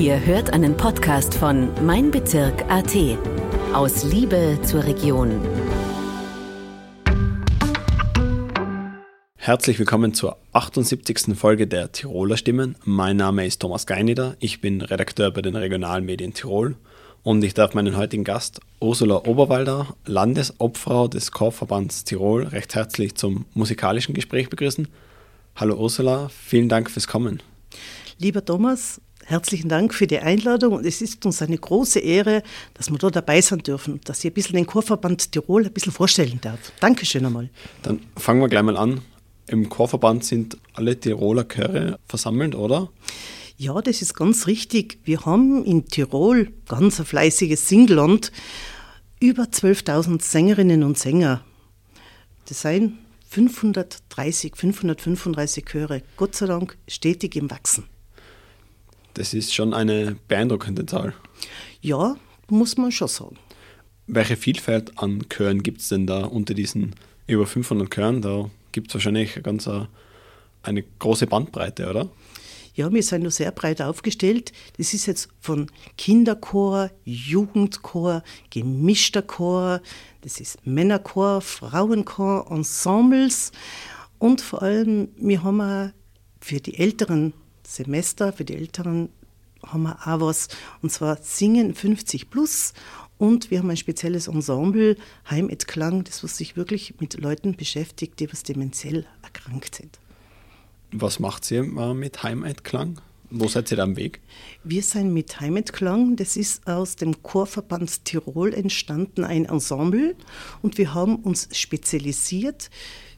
Ihr hört einen Podcast von Mein Bezirk AT. Aus Liebe zur Region. Herzlich willkommen zur 78. Folge der Tiroler Stimmen. Mein Name ist Thomas Geinider. Ich bin Redakteur bei den Regionalmedien Tirol und ich darf meinen heutigen Gast Ursula Oberwalder, Landesobfrau des Chorverbands Tirol, recht herzlich zum musikalischen Gespräch begrüßen. Hallo Ursula, vielen Dank fürs Kommen. Lieber Thomas, herzlichen Dank für die Einladung und es ist uns eine große Ehre, dass wir da dabei sein dürfen, dass ich ein bisschen den Chorverband Tirol ein bisschen vorstellen darf. Dankeschön einmal. Dann fangen wir gleich mal an. Im Chorverband sind alle Tiroler Chöre versammelt, oder? Ja, das ist ganz richtig. Wir haben in Tirol ganz ein fleißiges Singland, über 12.000 Sängerinnen und Sänger. Das sind 530, 535 Chöre, Gott sei Dank stetig im Wachsen. Das ist schon eine beeindruckende Zahl. Ja, muss man schon sagen. Welche Vielfalt an Chören gibt es denn da unter diesen über 500 Chören? Da gibt es wahrscheinlich ganz eine, eine große Bandbreite, oder? Ja, wir sind nur sehr breit aufgestellt. Das ist jetzt von Kinderchor, Jugendchor, gemischter Chor, das ist Männerchor, Frauenchor, Ensembles und vor allem, wir haben auch für die älteren Semester, für die Älteren haben wir auch was, und zwar Singen 50 plus. Und wir haben ein spezielles Ensemble, Heim et Klang, das was sich wirklich mit Leuten beschäftigt, die was dementiell erkrankt sind. Was macht ihr mit Heim et Klang? Wo seid ihr da am Weg? Wir sind mit Heimatklang, das ist aus dem Chorverband Tirol entstanden, ein Ensemble. Und wir haben uns spezialisiert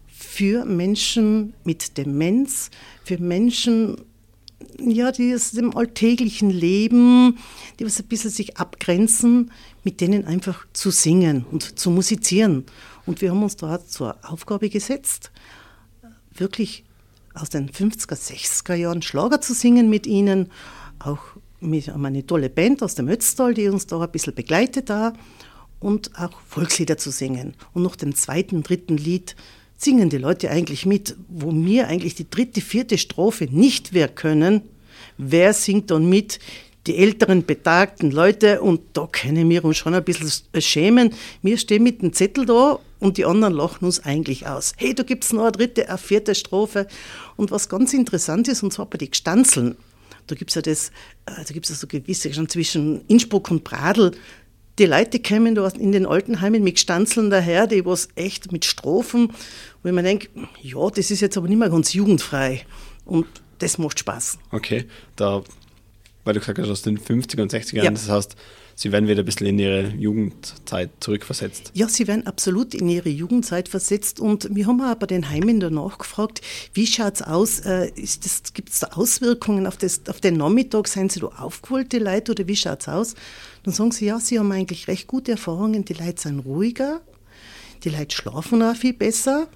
für Menschen mit Demenz, für Menschen ja, die aus dem alltäglichen Leben, die was ein bisschen sich abgrenzen, mit denen einfach zu singen und zu musizieren. Und wir haben uns da zur Aufgabe gesetzt, wirklich aus den 50er, 60er Jahren Schlager zu singen mit ihnen. Auch mit eine tolle Band aus dem Ötztal, die uns da ein bisschen begleitet da. Und auch Volkslieder zu singen. Und nach dem zweiten, dritten Lied singen die Leute eigentlich mit, wo mir eigentlich die dritte, vierte Strophe nicht mehr können. Wer singt dann mit? Die älteren, betagten Leute und da können wir uns schon ein bisschen schämen. Wir stehen mit dem Zettel da und die anderen lachen uns eigentlich aus. Hey, da gibt es noch eine dritte, eine vierte Strophe. Und was ganz interessant ist, und zwar bei den Gstanzeln, da gibt es ja das, äh, da gibt es ja so gewisse, schon zwischen Innsbruck und Pradl, die Leute kämen da in den Altenheimen mit Stanzeln daher, die was echt mit Strophen, wo ich mir denke, ja, das ist jetzt aber nicht mehr ganz jugendfrei. Und das macht Spaß. Okay, da, weil du gesagt hast, aus den 50er und 60er Jahren, Ja. das heißt, sie werden wieder ein bisschen in ihre Jugendzeit zurückversetzt. Ja, sie werden absolut in ihre Jugendzeit versetzt und wir haben auch bei den Heimen danach gefragt, wie schaut's aus? Äh, das, gibt's da Auswirkungen auf, das, auf den Nachmittag? Sind sie da aufgewollte Leute oder wie schaut's aus? Dann sagen sie, ja, sie haben eigentlich recht gute Erfahrungen, die Leute sind ruhiger, die Leute schlafen auch viel besser.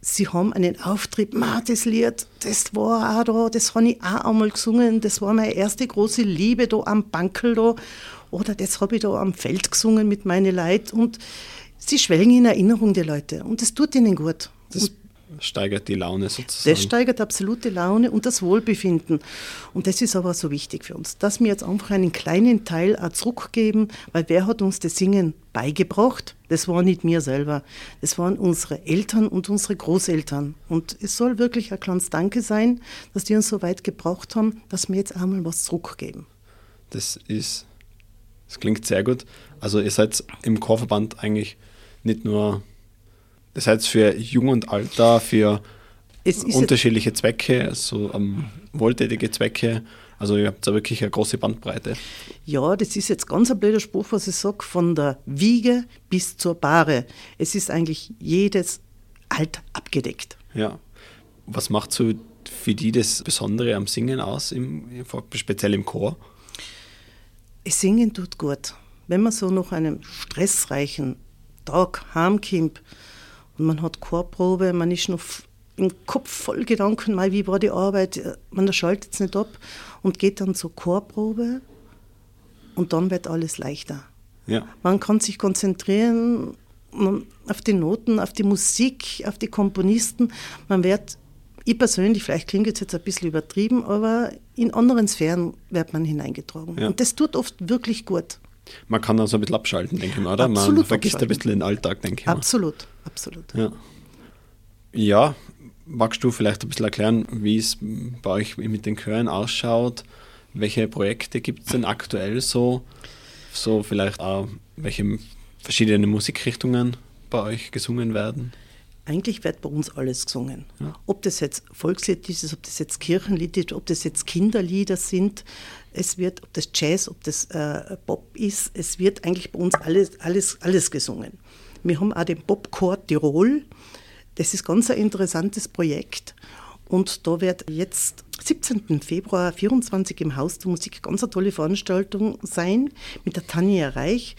Sie haben einen Auftrieb, ma, das Lied, das war auch da, das habe ich auch einmal gesungen, das war meine erste große Liebe da am Bankel da. Oder das habe ich da am Feld gesungen mit meinen Leuten. Und sie schwelgen in Erinnerung, die Leute. Und das tut ihnen gut. Das steigert die Laune sozusagen. Das steigert absolute Laune und das Wohlbefinden. Und das ist aber so wichtig für uns, dass wir jetzt einfach einen kleinen Teil auch zurückgeben, weil wer hat uns das Singen beigebracht? Das war nicht mir selber. Das waren unsere Eltern und unsere Großeltern. Und es soll wirklich ein kleines Danke sein, dass die uns so weit gebraucht haben, dass wir jetzt einmal was zurückgeben. Das ist, das klingt sehr gut. Also ihr seid im Chorverband eigentlich nicht nur, das seid für Jung und Alter, für unterschiedliche Zwecke, so ähm, wohltätige Zwecke. Also ihr habt da wirklich eine große Bandbreite. Ja, das ist jetzt ganz ein blöder Spruch, was ich sage, von der Wiege bis zur Bahre. Es ist eigentlich jedes Alter abgedeckt. Ja. Was macht so für die das Besondere am Singen aus, im, speziell im Chor? Singen tut gut. Wenn man so nach einem stressreichen Tag heimkommt und man hat Chorprobe, man ist noch im Kopf voll Gedanken, mei, wie war die Arbeit, äh, man schaltet es nicht ab und geht dann zur Chorprobe und dann wird alles leichter. Ja. Man kann sich konzentrieren auf die Noten, auf die Musik, auf die Komponisten. Man wird ich persönlich, vielleicht klingt es jetzt ein bisschen übertrieben, aber in anderen Sphären wird man hineingetragen. Ja. Und das tut oft wirklich gut. Man kann also ein bisschen abschalten, denke ich mal, oder? Absolut man vergisst ein bisschen den Alltag, denke ich mal. Absolut, absolut. Ja. ja, magst du vielleicht ein bisschen erklären, wie es bei euch mit den Chören ausschaut? Welche Projekte gibt es denn aktuell so? So vielleicht auch, welche verschiedene Musikrichtungen bei euch gesungen werden? Eigentlich wird bei uns alles gesungen. Ja. Ob das jetzt Volkslied ist, ob das jetzt Kirchenlied ist, ob das jetzt Kinderlieder sind, es wird, ob das Jazz, ob das äh, Pop ist, es wird eigentlich bei uns alles, alles, alles gesungen. Wir haben auch den Popchor Tirol. Das ist ganz ein interessantes Projekt. Und da wird jetzt 17. Februar 24 im Haus der Musik ganz eine tolle Veranstaltung sein mit der Tanja Reich,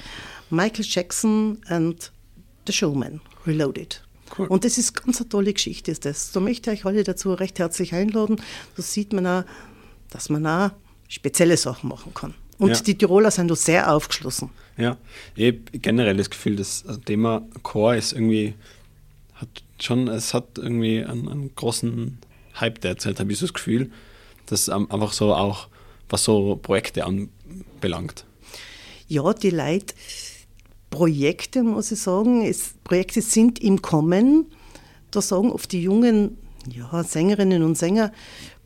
Michael Jackson und The Showman Reloaded. Cool. Und das ist ganz eine tolle Geschichte, ist das. Da möchte ich euch alle dazu recht herzlich einladen. Da sieht man auch, dass man auch spezielle Sachen machen kann. Und ja. die Tiroler sind da sehr aufgeschlossen. Ja, ich habe generell das Gefühl, das Thema Chor ist irgendwie, hat schon, es hat irgendwie einen, einen großen Hype derzeit, habe ich so das Gefühl, dass einfach so auch, was so Projekte anbelangt. Ja, die Leute Projekte, muss ich sagen. Es, Projekte sind im Kommen. Da sagen oft die jungen ja, Sängerinnen und Sänger,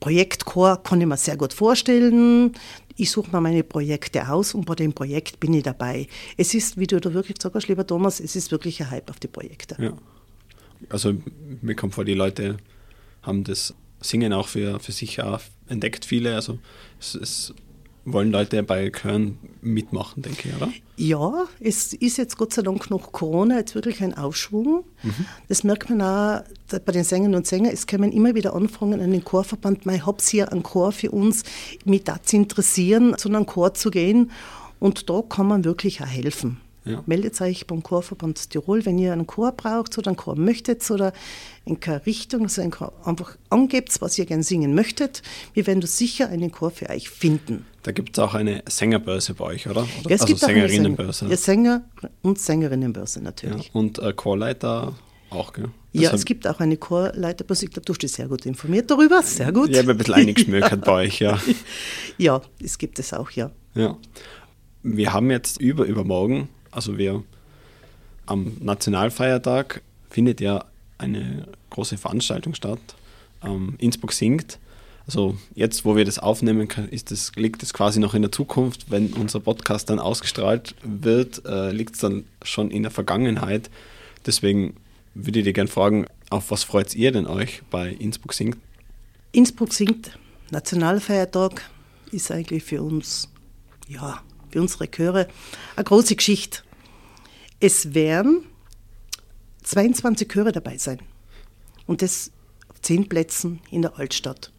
Projektchor kann ich mir sehr gut vorstellen. Ich suche mir meine Projekte aus und bei dem Projekt bin ich dabei. Es ist, wie du da wirklich sagst, lieber Thomas, es ist wirklich ein Hype auf die Projekte. Ja. Also mir kommt vor, die Leute haben das Singen auch für, für sich auch entdeckt, viele. Also es, es wollen Leute bei Chören mitmachen, denke ich, oder? Ja, es ist jetzt Gott sei Dank nach Corona jetzt wirklich ein Aufschwung. Mhm. Das merkt man auch bei den Sängern und Sängern. Es können immer wieder Anfragen an den Chorverband, ich habe hier einen Chor für uns, mich dazu interessieren, zu einem Chor zu gehen. Und da kann man wirklich auch helfen. Ja. Meldet euch beim Chorverband Tirol, wenn ihr einen Chor braucht oder einen Chor möchtet oder in keine Richtung, also einfach angebt, was ihr gerne singen möchtet. Wir werden sicher einen Chor für euch finden. Da gibt es auch eine Sängerbörse bei euch, oder? Ja, es also gibt Sängerinnenbörse. Ja, Sänger- und Sängerinnenbörse natürlich. Ja, und äh, Chorleiter auch, gell? Das ja, es gibt auch eine Chorleiterbörse. Ich glaube, du bist sehr gut informiert darüber. Sehr gut. Ich habe ein bisschen eingeschmökert bei euch, ja. Ja, es gibt es auch, ja. Ja. Wir haben jetzt über übermorgen also wir am Nationalfeiertag findet ja eine große Veranstaltung statt. Ähm, Innsbruck singt. Also jetzt, wo wir das aufnehmen, ist das, liegt es quasi noch in der Zukunft. Wenn unser Podcast dann ausgestrahlt wird, äh, liegt es dann schon in der Vergangenheit. Deswegen würde ich dir gerne fragen, auf was freut ihr denn euch bei Innsbruck singt? Innsbruck singt, Nationalfeiertag, ist eigentlich für uns, ja, für unsere Chöre eine große Geschichte. Es werden 22 Chöre dabei sein. Und das auf zehn Plätzen in der Altstadt.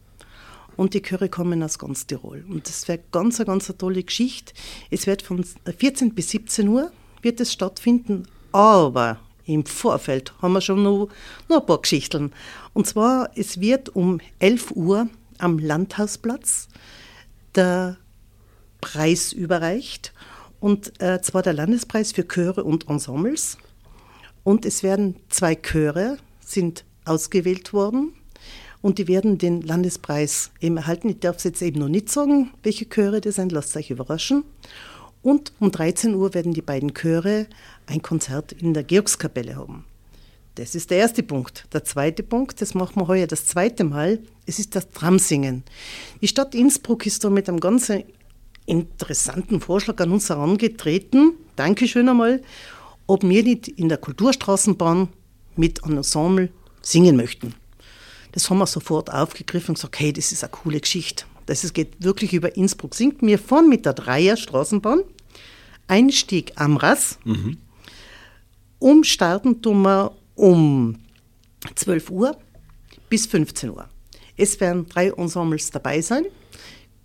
Und die Chöre kommen aus ganz Tirol. Und das wäre ganz, ganz eine tolle Geschichte. Es wird von 14 bis 17 Uhr wird es stattfinden, aber im Vorfeld haben wir schon noch, noch ein paar Geschichten. Und zwar, es wird um 11 Uhr am Landhausplatz der Preis überreicht und äh, zwar der Landespreis für Chöre und Ensembles. Und es werden zwei Chöre sind ausgewählt worden und die werden den Landespreis eben erhalten. Ich darf es jetzt eben noch nicht sagen, welche Chöre das sind, lasst euch überraschen. Und um 13 Uhr werden die beiden Chöre ein Konzert in der Georgskapelle haben. Das ist der erste Punkt. Der zweite Punkt, das machen wir heuer das zweite Mal, es ist das Tramsingen. Die Stadt Innsbruck ist da mit einem ganz interessanten Vorschlag an uns herangetreten. Dankeschön einmal, ob wir nicht in der Kulturstraßenbahn mit einem Ensemble singen möchten. Das haben wir sofort aufgegriffen und gesagt, hey, das ist eine coole Geschichte. Das geht wirklich über Innsbruck. Singt wir fahren mit der Dreier Straßenbahn, Einstieg Amras, mhm. umstarten tun wir um 12 Uhr bis 15 Uhr. Es werden drei Ensembles dabei sein.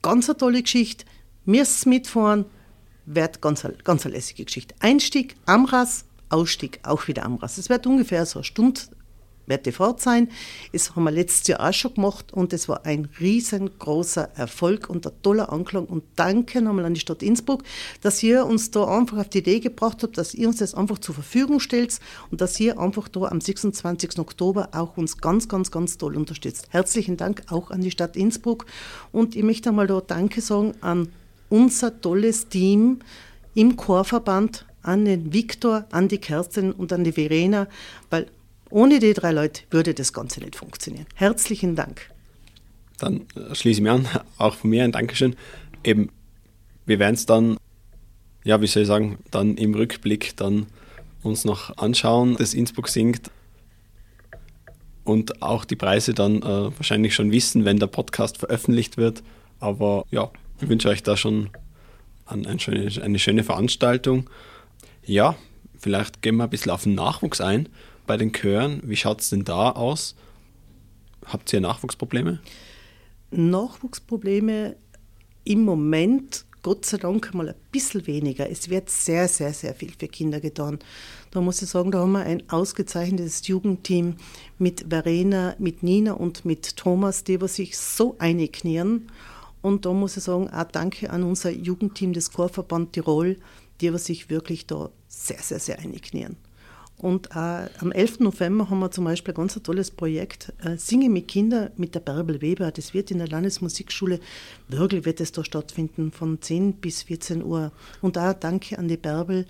Ganz eine tolle Geschichte müsst mitfahren, wird ganz, ganz eine lässige Geschichte. Einstieg Amras, Ausstieg auch wieder Amras. Es wird ungefähr so eine Stunde wird die Fahrt sein. Das haben wir letztes Jahr auch schon gemacht und es war ein riesengroßer Erfolg und ein toller Anklang. Und danke nochmal an die Stadt Innsbruck, dass ihr uns da einfach auf die Idee gebracht habt, dass ihr uns das einfach zur Verfügung stellt und dass ihr einfach da am 26. Oktober auch uns ganz, ganz, ganz toll unterstützt. Herzlichen Dank auch an die Stadt Innsbruck und ich möchte einmal da Danke sagen an unser tolles Team im Chorverband, an den Viktor, an die Kerstin und an die Verena, weil ohne die drei Leute würde das Ganze nicht funktionieren. Herzlichen Dank. Dann schließe ich mich an, auch von mir ein Dankeschön. Eben, wir werden es dann, ja, wie soll ich sagen, dann im Rückblick dann uns noch anschauen, dass Innsbruck singt und auch die Preise dann äh, wahrscheinlich schon wissen, wenn der Podcast veröffentlicht wird. Aber ja, wünsche euch da schon eine schöne, eine schöne Veranstaltung. Ja, vielleicht gehen wir ein bisschen auf den Nachwuchs ein bei den Chören. Wie schaut es denn da aus? Habt ihr Nachwuchsprobleme? Nachwuchsprobleme im Moment, Gott sei Dank, mal ein bisschen weniger. Es wird sehr, sehr, sehr viel für Kinder getan. Da muss ich sagen, da haben wir ein ausgezeichnetes Jugendteam mit Verena, mit Nina und mit Thomas, die sich so einknieren. Und da muss ich sagen, auch danke an unser Jugendteam des Chorverband Tirol, die sich wirklich da sehr, sehr, sehr einknieren. Und äh, am 11. November haben wir zum Beispiel ein ganz tolles Projekt, äh, Singe mit Kindern mit der Bärbel Weber. Das wird in der Landesmusikschule, wirklich wird es da stattfinden, von 10 bis 14 Uhr. Und da danke an die Bärbel.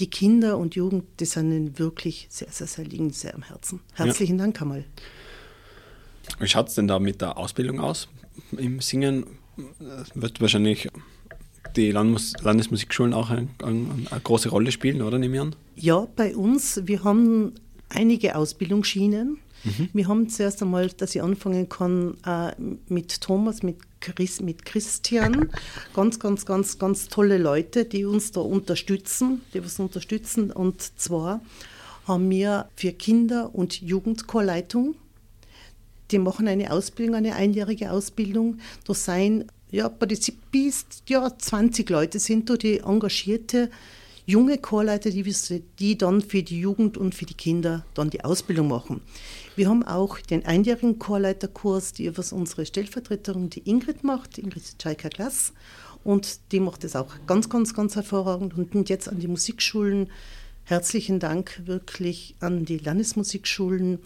Die Kinder und Jugend, die sind ihnen wirklich sehr, sehr, sehr liegen sehr am Herzen. Herzlichen ja. Dank, Kamal. Wie schaut es denn da mit der Ausbildung aus? Im Singen wird wahrscheinlich die Landmus Landesmusikschulen auch eine, eine, eine, große Rolle spielen, oder nehme ich an? Ja, bei uns, wir haben einige Ausbildungsschienen. Mhm. Wir haben zuerst einmal, dass ich anfangen kann äh, mit Thomas, mit, Chris, mit Christian. Ganz, ganz, ganz, ganz tolle Leute, die uns da unterstützen, die uns unterstützen. Und zwar haben wir für Kinder- und Jugendchorleitung die machen eine Ausbildung, eine einjährige Ausbildung. Da seien ja, bis ja, 20 Leute sind da, die engagierte junge Chorleiter, die, die dann für die Jugend und für die Kinder dann die Ausbildung machen. Wir haben auch den einjährigen Chorleiterkurs, die was unsere Stellvertreterin, die Ingrid macht, Ingrid Tschaika Klass. Und die macht es auch ganz, ganz, ganz hervorragend. Und jetzt an die Musikschulen. Herzlichen Dank wirklich an die Landesmusikschulen,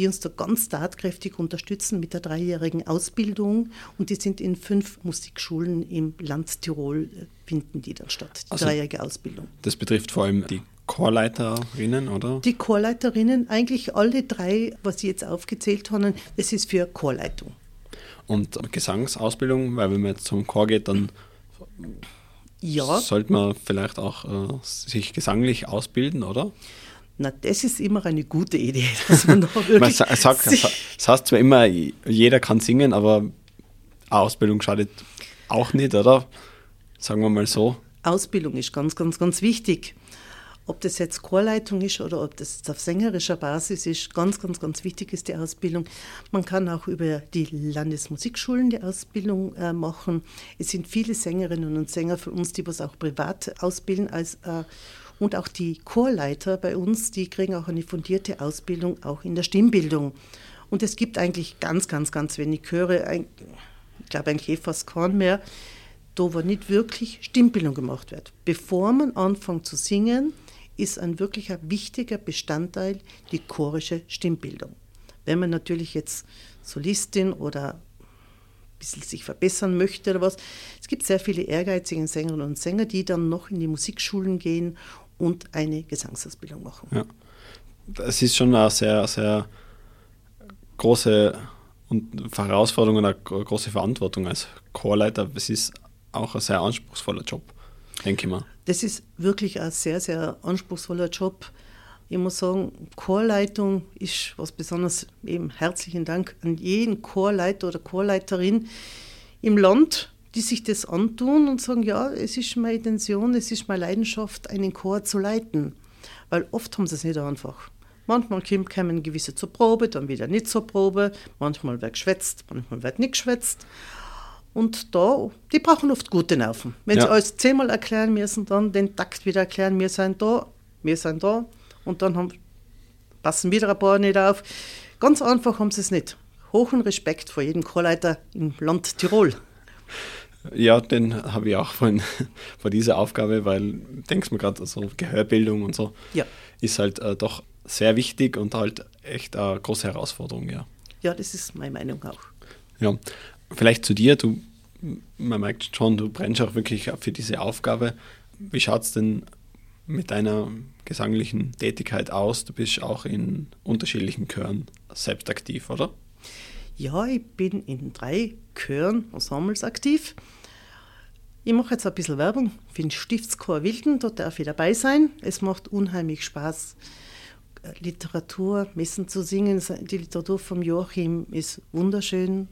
die uns da ganz tatkräftig unterstützen mit der dreijährigen Ausbildung. Und die sind in fünf Musikschulen im Land Tirol, äh, finden die dann statt, die also, dreijährige Ausbildung. Das betrifft vor allem die Chorleiterinnen, oder? Die Chorleiterinnen, eigentlich alle drei, was Sie jetzt aufgezählt haben, das ist für Chorleitung. Und Gesangsausbildung, weil wenn man jetzt zum Chor geht, dann ja. sollte man vielleicht auch äh, sich gesanglich ausbilden, oder? Na, das ist immer eine gute Idee, dass man da wirklich. man sagt, das heißt zwar immer, jeder kann singen, aber Ausbildung schadet auch nicht, oder? Sagen wir mal so. Ausbildung ist ganz, ganz, ganz wichtig. Ob das jetzt Chorleitung ist oder ob das auf sängerischer Basis ist, ganz, ganz, ganz wichtig ist die Ausbildung. Man kann auch über die Landesmusikschulen die Ausbildung äh, machen. Es sind viele Sängerinnen und Sänger von uns, die was auch privat ausbilden als äh, und auch die Chorleiter bei uns, die kriegen auch eine fundierte Ausbildung auch in der Stimmbildung. Und es gibt eigentlich ganz, ganz, ganz wenig Chöre, ich glaube eh fast keinen mehr, da wo nicht wirklich Stimmbildung gemacht wird. Bevor man anfängt zu singen, ist ein wirklicher wichtiger Bestandteil die chorische Stimmbildung. Wenn man natürlich jetzt Solistin oder ein bisschen sich verbessern möchte oder was. Es gibt sehr viele ehrgeizige Sängerinnen und Sänger, die dann noch in die Musikschulen gehen und eine Gesangsausbildung machen. Ja. Das ist schon eine sehr, sehr große Herausforderung und eine große Verantwortung als Chorleiter. Es ist auch ein sehr anspruchsvoller Job, denke ich mal. Das ist wirklich ein sehr, sehr anspruchsvoller Job. Ich muss sagen, Chorleitung ist was Besonderes. Eben herzlichen Dank an jeden Chorleiter oder Chorleiterin im Land, die sich das antun und sagen, ja, es ist meine Intention, es ist meine Leidenschaft, einen Chor zu leiten. Weil oft haben sie es nicht einfach. Manchmal kommen gewisse zur Probe, dann wieder nicht zur Probe. Manchmal wird geschwätzt, manchmal wird nicht geschwätzt. Und da, die brauchen oft gute Nerven. Wenn ja. sie alles zehnmal erklären müssen, dann den Takt wieder erklären, wir sind da, wir sind da. Und dann haben passen wieder ein paar nicht auf. Ganz einfach haben sie es nicht. Hohen Respekt vor jedem Chorleiter im Land Tirol. Ja, den habe ich auch von, von dieser Aufgabe, weil denkst mir gerade, so Gehörbildung und so Ja. ist halt äh, doch sehr wichtig und halt echt eine große Herausforderung, ja. Ja, das ist meine Meinung auch. Ja, vielleicht zu dir, du, man merkt schon, du brennst auch wirklich für diese Aufgabe. Wie schaut es denn mit deiner gesanglichen Tätigkeit aus? Du bist auch in unterschiedlichen Chören selbst aktiv, oder? Ja, ich bin in drei Chören, Ensembles aktiv. Ich mache jetzt ein bisschen Werbung für den Stiftschor Wilden, dort darf ich dabei sein. Es macht unheimlich Spaß, Literatur, Messen zu singen. Die Literatur von Joachim ist wunderschön,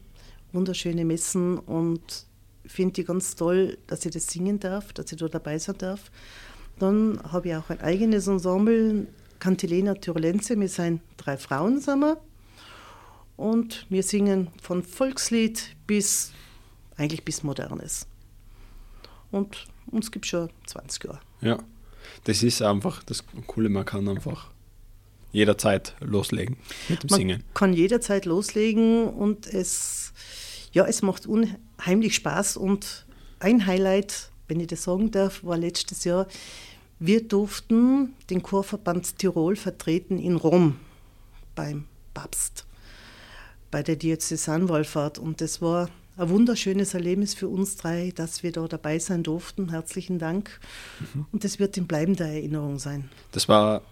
wunderschöne Messen und finde die ganz toll, dass ich das singen darf, dass ich da dabei sein darf. Dann habe ich auch ein eigenes Ensemble, Cantilena Tyrolense, wir sind drei Frauen sind wir. Und wir singen von Volkslied bis eigentlich bis Modernes. Und uns gibt es schon 20 Jahre. Ja, das ist einfach das Coole, man kann einfach jederzeit loslegen mit dem Man Singen. kann jederzeit loslegen und es, ja, es macht unheimlich Spaß. Und ein Highlight, wenn ich das sagen darf, war letztes Jahr, wir durften den Chorverband Tirol vertreten in Rom beim Papst, bei der Diözesanwallfahrt. Und das war ein wunderschönes Erlebnis für uns drei, dass wir da dabei sein durften. Herzlichen Dank. Und das wird in bleibender Erinnerung sein. Das war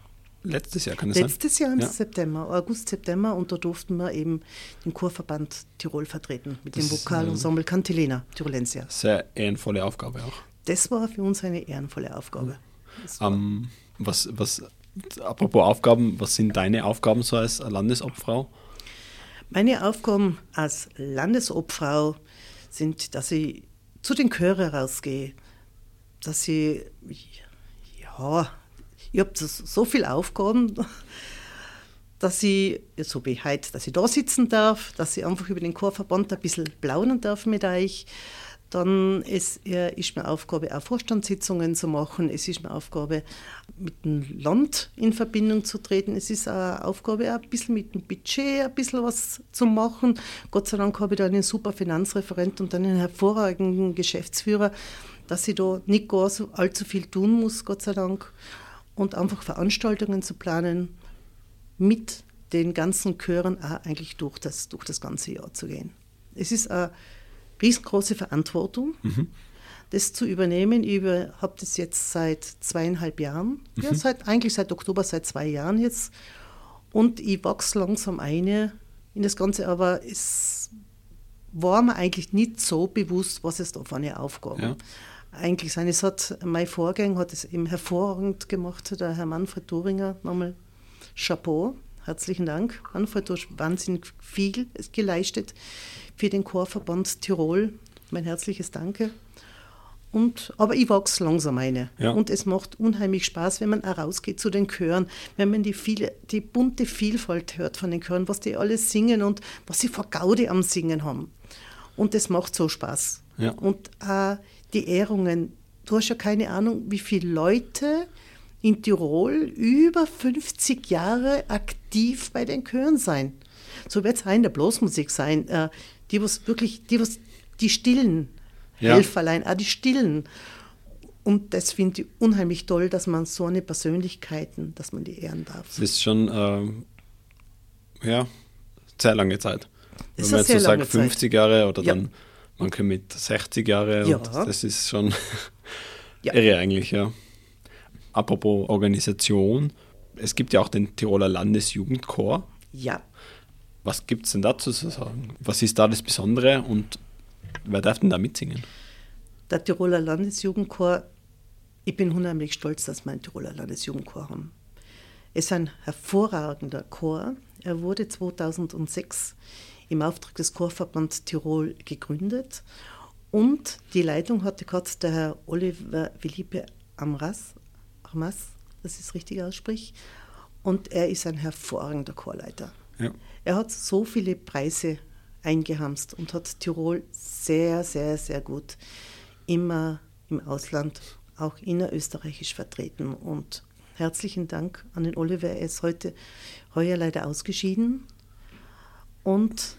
letztes Jahr, kann das Letztes Jahr im Ja. September, August, September, und da durften wir eben den Chorverband Tirol vertreten mit Das dem Vokalensemble Cantilena Tirolensia. sein? Sehr ehrenvolle Aufgabe auch. Das war für uns eine ehrenvolle Aufgabe. Das war- Ähm, was, was, apropos Aufgaben, was sind deine Aufgaben so als Landesobfrau? Meine Aufgaben als Landesobfrau sind, dass ich zu den Chören rausgehe, dass ich, ja, ich habe so viele Aufgaben, dass ich, so wie heute, dass ich da sitzen darf, dass ich einfach über den Chorverband ein bisschen plaudern darf mit euch. Dann ist, äh, ist mir Aufgabe, auch Vorstandssitzungen zu machen. Es ist mir Aufgabe, mit dem Land in Verbindung zu treten. Es ist eine Aufgabe, auch ein bisschen mit dem Budget ein bisschen was zu machen. Gott sei Dank habe ich da einen super Finanzreferent und einen hervorragenden Geschäftsführer, dass ich da nicht gar so allzu viel tun muss, Gott sei Dank. Und einfach Veranstaltungen zu planen, mit den ganzen Chören auch eigentlich durch das, durch das ganze Jahr zu gehen. Es ist eine riesengroße Verantwortung, das zu übernehmen. Ich habe das jetzt seit zweieinhalb Jahren, ja, seit, eigentlich seit Oktober, seit zwei Jahren jetzt. Und ich wachse langsam ein in das Ganze, aber es war mir eigentlich nicht so bewusst, was es da für eine Aufgabe Ja. eigentlich sein. Es hat, mein Vorgänger hat es eben hervorragend gemacht, der Herr Manfred Doringer, nochmal Chapeau, herzlichen Dank. Manfred, du hast wahnsinnig viel geleistet für den Chorverband Tirol. Mein herzliches Danke. Und, aber ich wachse langsam eine. Ja. Und es macht unheimlich Spaß, wenn man auch rausgeht zu den Chören, wenn man die, viele, die bunte Vielfalt hört von den Chören, was die alles singen und was sie vor Gaudi am Singen haben. Und das macht so Spaß. Ja. Und äh, die Ehrungen, du hast ja keine Ahnung, wie viele Leute in Tirol über 50 Jahre aktiv bei den Chören sein. So wird es auch in der Blasmusik sein. Äh, die, was wirklich, die, was die Stillen, Ja. Helferlein, auch die Stillen. Und das finde ich unheimlich toll, dass man so eine Persönlichkeiten, dass man die ehren darf. Das ist schon, ähm, ja, sehr lange Zeit. Das Wenn man jetzt so sagt, lange Zeit. 50 Jahre oder Ja. dann manche mit 60 Jahre, Ja. das ist schon Ja. irre eigentlich, ja. Apropos Organisation, es gibt ja auch den Tiroler Landesjugendchor. Ja, Was gibt es denn dazu zu sagen? Was ist da das Besondere und wer darf denn da mitsingen? der Tiroler Landesjugendchor, ich bin unheimlich stolz, dass wir einen Tiroler Landesjugendchor haben. Es ist ein hervorragender Chor. Er wurde 2006 im Auftrag des Chorverband Tirol gegründet und die Leitung hatte gerade der Herr Oliver Felipe Amras, Armas, das ist richtig ausspricht, und er ist ein hervorragender Chorleiter. Ja. Er hat so viele Preise eingehamst und hat Tirol sehr, sehr, sehr gut immer im Ausland, auch innerösterreichisch vertreten. Und herzlichen Dank an den Oliver. Er ist heute, heuer leider ausgeschieden. Und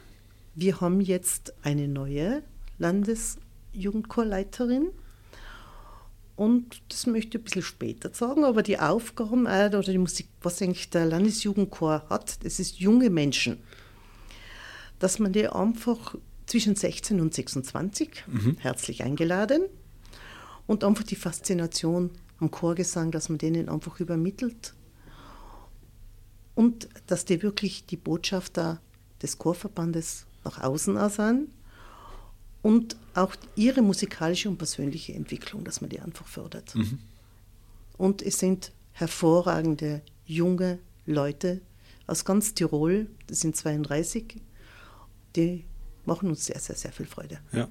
wir haben jetzt eine neue Landesjugendchorleiterin. Und das möchte ich ein bisschen später sagen, aber die Aufgaben äh, oder die Musik, was eigentlich der Landesjugendchor hat, das ist junge Menschen. Dass man die einfach zwischen 16 und 26 mhm. herzlich eingeladen und einfach die Faszination am Chorgesang, dass man denen einfach übermittelt und dass die wirklich die Botschafter des Chorverbandes nach außen sind und auch ihre musikalische und persönliche Entwicklung, dass man die einfach fördert. Mhm. Und es sind hervorragende junge Leute aus ganz Tirol, das sind 32, die machen uns sehr, sehr, sehr viel Freude. Ja.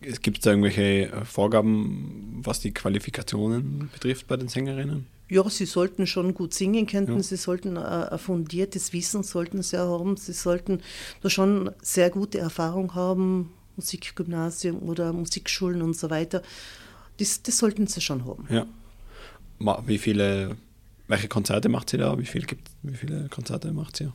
Gibt es da irgendwelche Vorgaben, was die Qualifikationen betrifft bei den Sängerinnen? Ja, sie sollten schon gut singen können, ja. sie sollten äh, ein fundiertes Wissen sollten sie haben, sie sollten da schon sehr gute Erfahrung haben, Musikgymnasium oder Musikschulen und so weiter. Das, das sollten sie schon haben. Ja. Wie viele, welche Konzerte macht sie da? Wie, viel gibt, wie viele Konzerte macht sie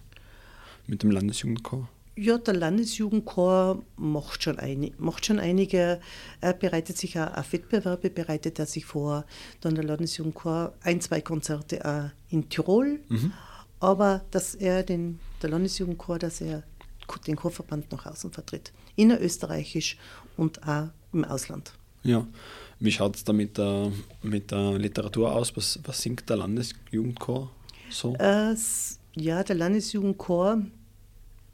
mit dem Landesjugendchor? Ja, der Landesjugendchor macht schon, ein, macht schon einige, er bereitet sich auch auf Wettbewerbe, bereitet er sich vor. Dann der Landesjugendchor ein, zwei Konzerte auch in Tirol. Mhm. Aber dass er den, der Landesjugendchor, dass er den Chorverband nach außen vertritt. Innerösterreichisch und auch im Ausland. Ja, wie schaut es da mit der, mit der Literatur aus? Was, was singt der Landesjugendchor so? Äh, ja, der Landesjugendchor,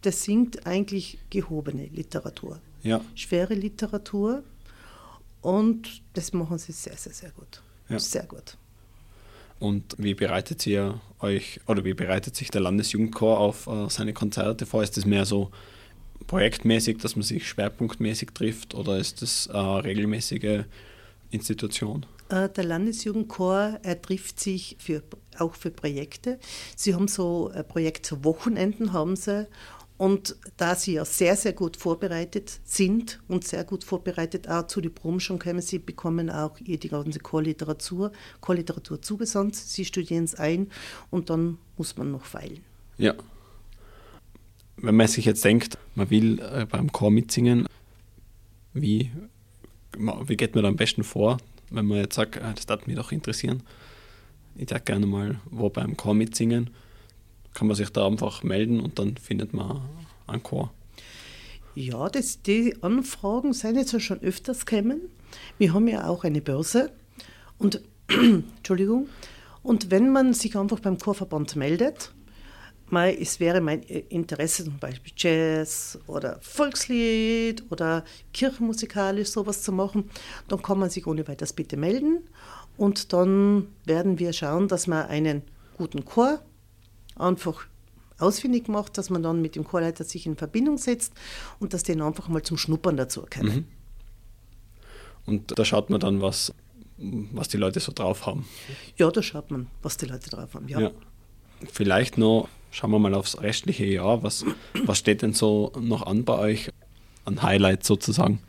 der singt eigentlich gehobene Literatur. Ja. Schwere Literatur. Und das machen sie sehr, sehr, sehr gut. Ja. Sehr gut. Und wie bereitet ihr euch oder wie bereitet sich der Landesjugendchor auf äh, seine Konzerte vor? Ist das mehr so projektmäßig, dass man sich schwerpunktmäßig trifft oder ist das eine regelmäßige Institution? Äh, der Landesjugendchor er trifft sich für, auch für Projekte. Sie haben so ein Projekt zu Wochenenden haben sie und da sie ja sehr, sehr gut vorbereitet sind und sehr gut vorbereitet auch zu den schon kommen, sie bekommen auch die ganze Chorliteratur, Chorliteratur zugesandt, sie studieren es ein und dann muss man noch feilen. Ja. Wenn man sich jetzt denkt, man will äh, beim Chor mitsingen, wie, wie geht man da am besten vor, wenn man jetzt sagt, äh, das darf mich doch interessieren, ich würde gerne mal wo beim Chor mitsingen kann man sich da einfach melden und dann findet man einen Chor. Ja, das, die Anfragen sind jetzt schon öfters gekommen. Wir haben ja auch eine Börse und Entschuldigung. Und wenn man sich einfach beim Chorverband meldet, mal, es wäre mein Interesse zum Beispiel Jazz oder Volkslied oder kirchenmusikalisch sowas zu machen, dann kann man sich ohne weiteres bitte melden und dann werden wir schauen, dass wir einen guten Chor einfach ausfindig macht, dass man dann mit dem Chorleiter sich in Verbindung setzt und dass den einfach mal zum Schnuppern dazu können. Mhm. Und da schaut man dann, was, was die Leute so drauf haben. Ja, da schaut man, was die Leute drauf haben, ja. ja. Vielleicht noch, schauen wir mal aufs restliche Jahr. Was, was steht denn so noch an bei euch an Highlights sozusagen?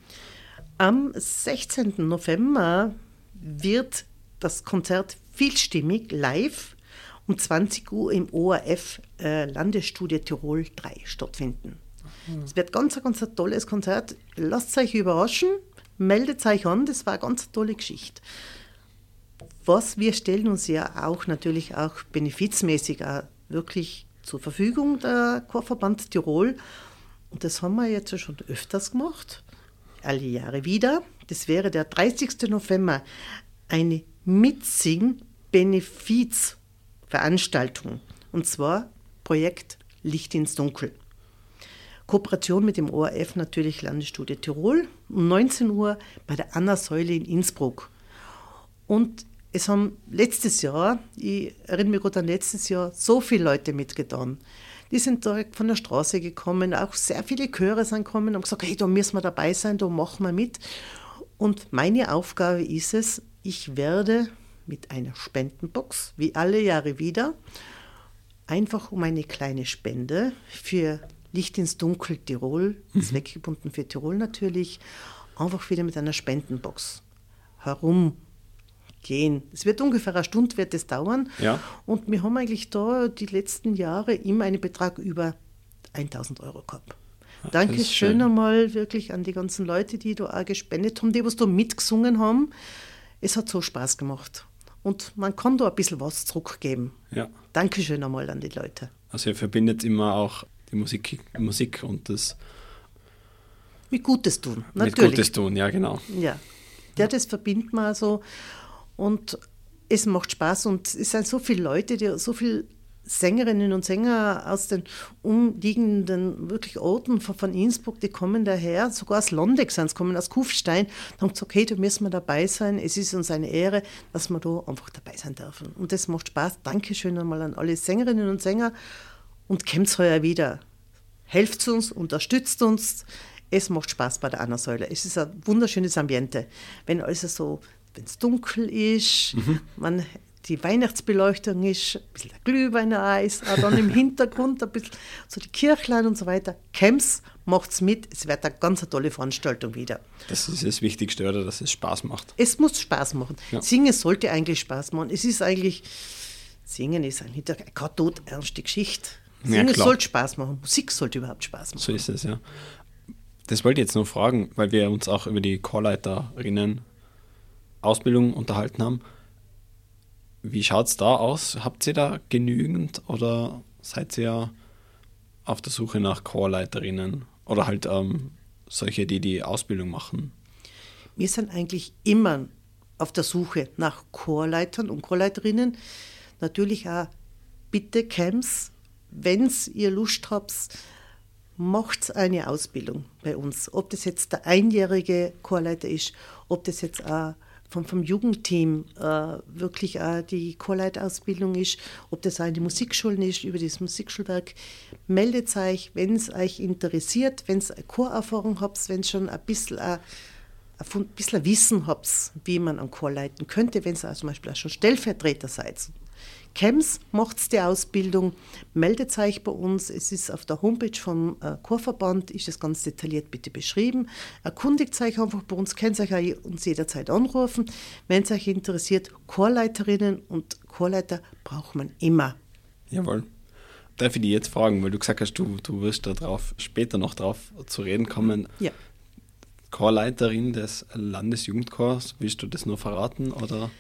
Am 16. November wird das Konzert vielstimmig live um 20 Uhr im ORF äh, Landesstudie Tirol 3 stattfinden. Es wird ganz, ganz ein tolles Konzert. Lasst euch überraschen, meldet euch an, das war eine ganz tolle Geschichte. Was wir stellen uns ja auch natürlich auch benefizmäßig auch wirklich zur Verfügung, der Chorverband Tirol. Und das haben wir jetzt schon öfters gemacht, alle Jahre wieder. Das wäre der 30. November eine Mitsing-Benefiz- Veranstaltung. Und zwar Projekt Licht ins Dunkel. Kooperation mit dem ORF natürlich Landesstudie Tirol um 19 Uhr bei der Anna Säule in Innsbruck. Und es haben letztes Jahr, ich erinnere mich gut an letztes Jahr, so viele Leute mitgetan. Die sind direkt von der Straße gekommen, auch sehr viele Chöre sind gekommen und gesagt, hey, da müssen wir dabei sein, da machen wir mit. Und meine Aufgabe ist es, ich werde mit einer Spendenbox, wie alle Jahre wieder, einfach um eine kleine Spende für Licht ins Dunkel Tirol, mhm. zweckgebunden für Tirol natürlich, einfach wieder mit einer Spendenbox herum gehen. Es wird ungefähr eine Stunde wird es dauern. Ja. Und wir haben eigentlich da die letzten Jahre immer einen Betrag über 1000 Euro gehabt. Danke schön. einmal wirklich an die ganzen Leute, die da auch gespendet haben, die was da mitgesungen haben. Es hat so Spaß gemacht. Und man kann da ein bisschen was zurückgeben. Ja. Dankeschön einmal an die Leute. Also ihr verbindet immer auch die Musik, Musik und das Mit Gutes tun, mit natürlich. Gutes tun, ja genau. Ja, ja das verbindet man so. Und es macht Spaß. Und es sind so viele Leute, die, so viele Sängerinnen und Sänger aus den umliegenden wirklich Orten von, Innsbruck, die kommen daher, sogar aus Londex sind kommen aus Kufstein, und haben gesagt, okay, da müssen wir dabei sein. Es ist uns eine Ehre, dass wir da einfach dabei sein dürfen. Und das macht Spaß. Dankeschön einmal an alle Sängerinnen und Sänger und kommt heuer wieder. Helft uns, unterstützt uns. Es macht Spaß bei der Anna-Säule. Es ist ein wunderschönes Ambiente. Wenn alles so, wenn es dunkel ist, man, die Weihnachtsbeleuchtung ist, ein bisschen der Glühwein ist, auch dann im Hintergrund ein bisschen so die Kirchlein und so weiter. Camps macht's mit. Es wird eine ganz tolle Veranstaltung wieder. Das ist das Wichtigste, oder? Dass es Spaß macht. Es muss Spaß machen. Ja. Singen sollte eigentlich Spaß machen. Es ist eigentlich, Singen ist eigentlich keine todernste Geschichte. Ja, Singen klar. sollte Spaß machen. Musik sollte überhaupt Spaß machen. So ist es, ja. Das wollte ich jetzt noch fragen, weil wir uns auch über die Chorleiterinnen Ausbildung unterhalten haben. Wie schaut es da aus? Habt ihr da genügend oder seid ihr auf der Suche nach Chorleiterinnen oder halt ähm, solche, die die Ausbildung machen? Wir sind eigentlich immer auf der Suche nach Chorleitern und Chorleiterinnen. Natürlich auch bitte Camps, wenn ihr Lust habt, macht eine Ausbildung bei uns. Ob das jetzt der einjährige Chorleiter ist, ob das jetzt auch vom, vom Jugendteam äh, wirklich auch die Chorleitausbildung ist, ob das die Musikschulen ist, über das Musikschulwerk. Meldet euch, wenn es euch interessiert, wenn ihr Chorerfahrung habt, wenn ihr schon ein bisschen auch ein fun- bisschen Wissen habt, wie man einen Chor leiten könnte, wenn ihr zum Beispiel auch schon Stellvertreter seid. Chems macht die Ausbildung, meldet euch bei uns. Es ist auf der Homepage vom äh, Chorverband, ist das ganz detailliert bitte beschrieben. Erkundigt euch einfach bei uns, könnt euch uns jederzeit anrufen. Wenn es euch interessiert, Chorleiterinnen und Chorleiter braucht man immer. Jawohl. Darf ich dich jetzt fragen, weil du gesagt hast, du, du wirst da drauf, später noch drauf zu reden kommen. Ja. Chorleiterin des Landesjugendchors, willst du das nur verraten oder?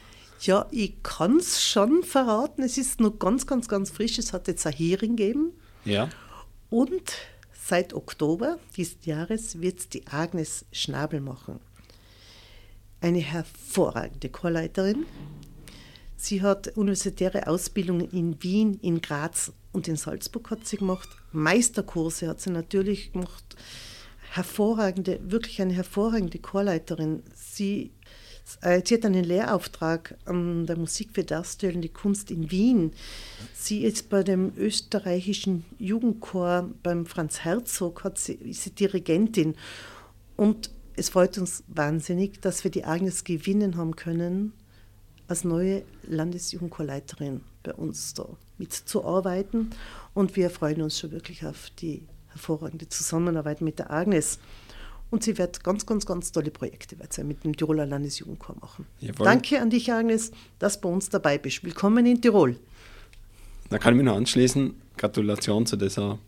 Ja, ich kann es schon verraten. Es ist noch ganz, ganz, ganz frisch. Es hat jetzt ein Hearing gegeben. Ja. Und seit Oktober dieses Jahres wird es die Agnes Schnabel machen. Eine hervorragende Chorleiterin. Sie hat universitäre Ausbildungen in Wien, in Graz und in Salzburg hat sie gemacht. Meisterkurse hat sie natürlich gemacht. Hervorragende, wirklich eine hervorragende Chorleiterin. Sie, sie hat einen Lehrauftrag an der Musik für Darstellende Kunst in Wien. Sie ist bei dem österreichischen Jugendchor beim Franz Herzog, hat sie, ist sie Dirigentin. Und es freut uns wahnsinnig, dass wir die Agnes gewinnen haben können, als neue Landesjugendchorleiterin bei uns da mitzuarbeiten. Und wir freuen uns schon wirklich auf die hervorragende Zusammenarbeit mit der Agnes. Und sie wird ganz, ganz, ganz tolle Projekte wird sie mit dem Tiroler Landesjugendchor machen. Jawohl. Danke an dich, Agnes, dass du bei uns dabei bist. Willkommen in Tirol. Da kann ich mich nur anschließen. Gratulation zu dieser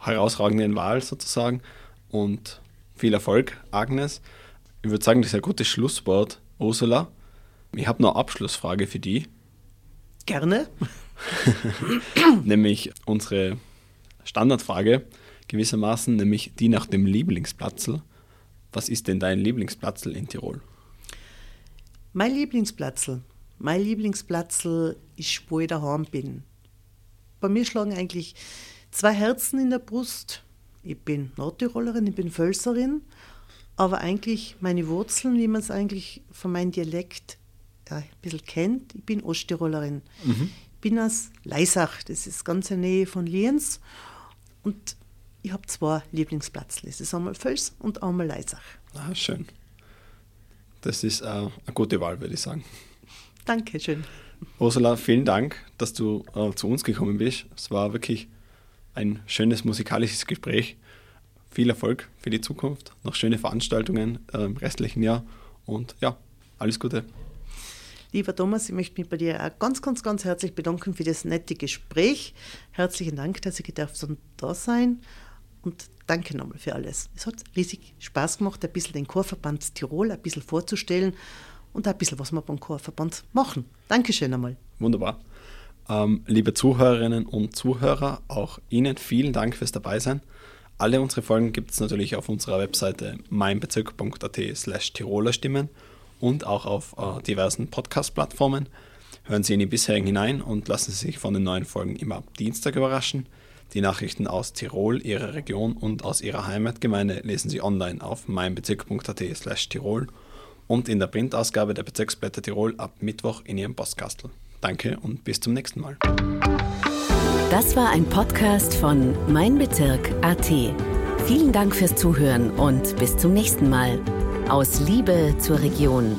herausragenden Wahl sozusagen und viel Erfolg, Agnes. Ich würde sagen, das ist ein gutes Schlusswort, Ursula. Ich habe noch eine Abschlussfrage für die, Gerne. nämlich unsere Standardfrage gewissermaßen, nämlich die nach dem Lieblingsplatzl. Was ist denn dein Lieblingsplatzl in Tirol? Mein Lieblingsplatzl. Mein Lieblingsplatzl ist, wo ich daheim bin. Bei mir schlagen eigentlich zwei Herzen in der Brust. Ich bin Nordtirolerin, ich bin Völserin, aber eigentlich meine Wurzeln, wie man es eigentlich von meinem Dialekt ja, ein bisschen kennt, ich bin Osttirolerin. Ich bin aus Leisach, das ist ganz in der Nähe von Lienz. Und ich habe zwei Lieblingsplätzle. Das ist einmal Völs und einmal Leisach. Ah, schön. Das ist äh, eine gute Wahl, würde ich sagen. Dankeschön. Ursula, vielen Dank, dass du äh, zu uns gekommen bist. Es war wirklich ein schönes musikalisches Gespräch. Viel Erfolg für die Zukunft, noch schöne Veranstaltungen äh, im restlichen Jahr und ja, alles Gute. Lieber Thomas, ich möchte mich bei dir auch ganz, ganz, ganz herzlich bedanken für das nette Gespräch. Herzlichen Dank, dass ich gedacht da sein und danke nochmal für alles. Es hat riesig Spaß gemacht, ein bisschen den Chorverband Tirol ein bisschen vorzustellen und ein bisschen, was wir beim Chorverband machen. Dankeschön einmal. Wunderbar. Ähm, liebe Zuhörerinnen und Zuhörer, auch Ihnen vielen Dank fürs Dabeisein. Alle unsere Folgen gibt es natürlich auf unserer Webseite meinbezirk.at slash Tiroler Stimmen und auch auf äh, diversen Podcast-Plattformen. Hören Sie in die bisherigen hinein und lassen Sie sich von den neuen Folgen immer ab Dienstag überraschen. Die Nachrichten aus Tirol, Ihrer Region und aus Ihrer Heimatgemeinde lesen Sie online auf meinbezirk.at slash Tirol und in der Printausgabe der Bezirksblätter Tirol ab Mittwoch in Ihrem Postkastel. Danke und bis zum nächsten Mal. Das war ein Podcast von Mein Bezirk AT. Vielen Dank fürs Zuhören und bis zum nächsten Mal. Aus Liebe zur Region.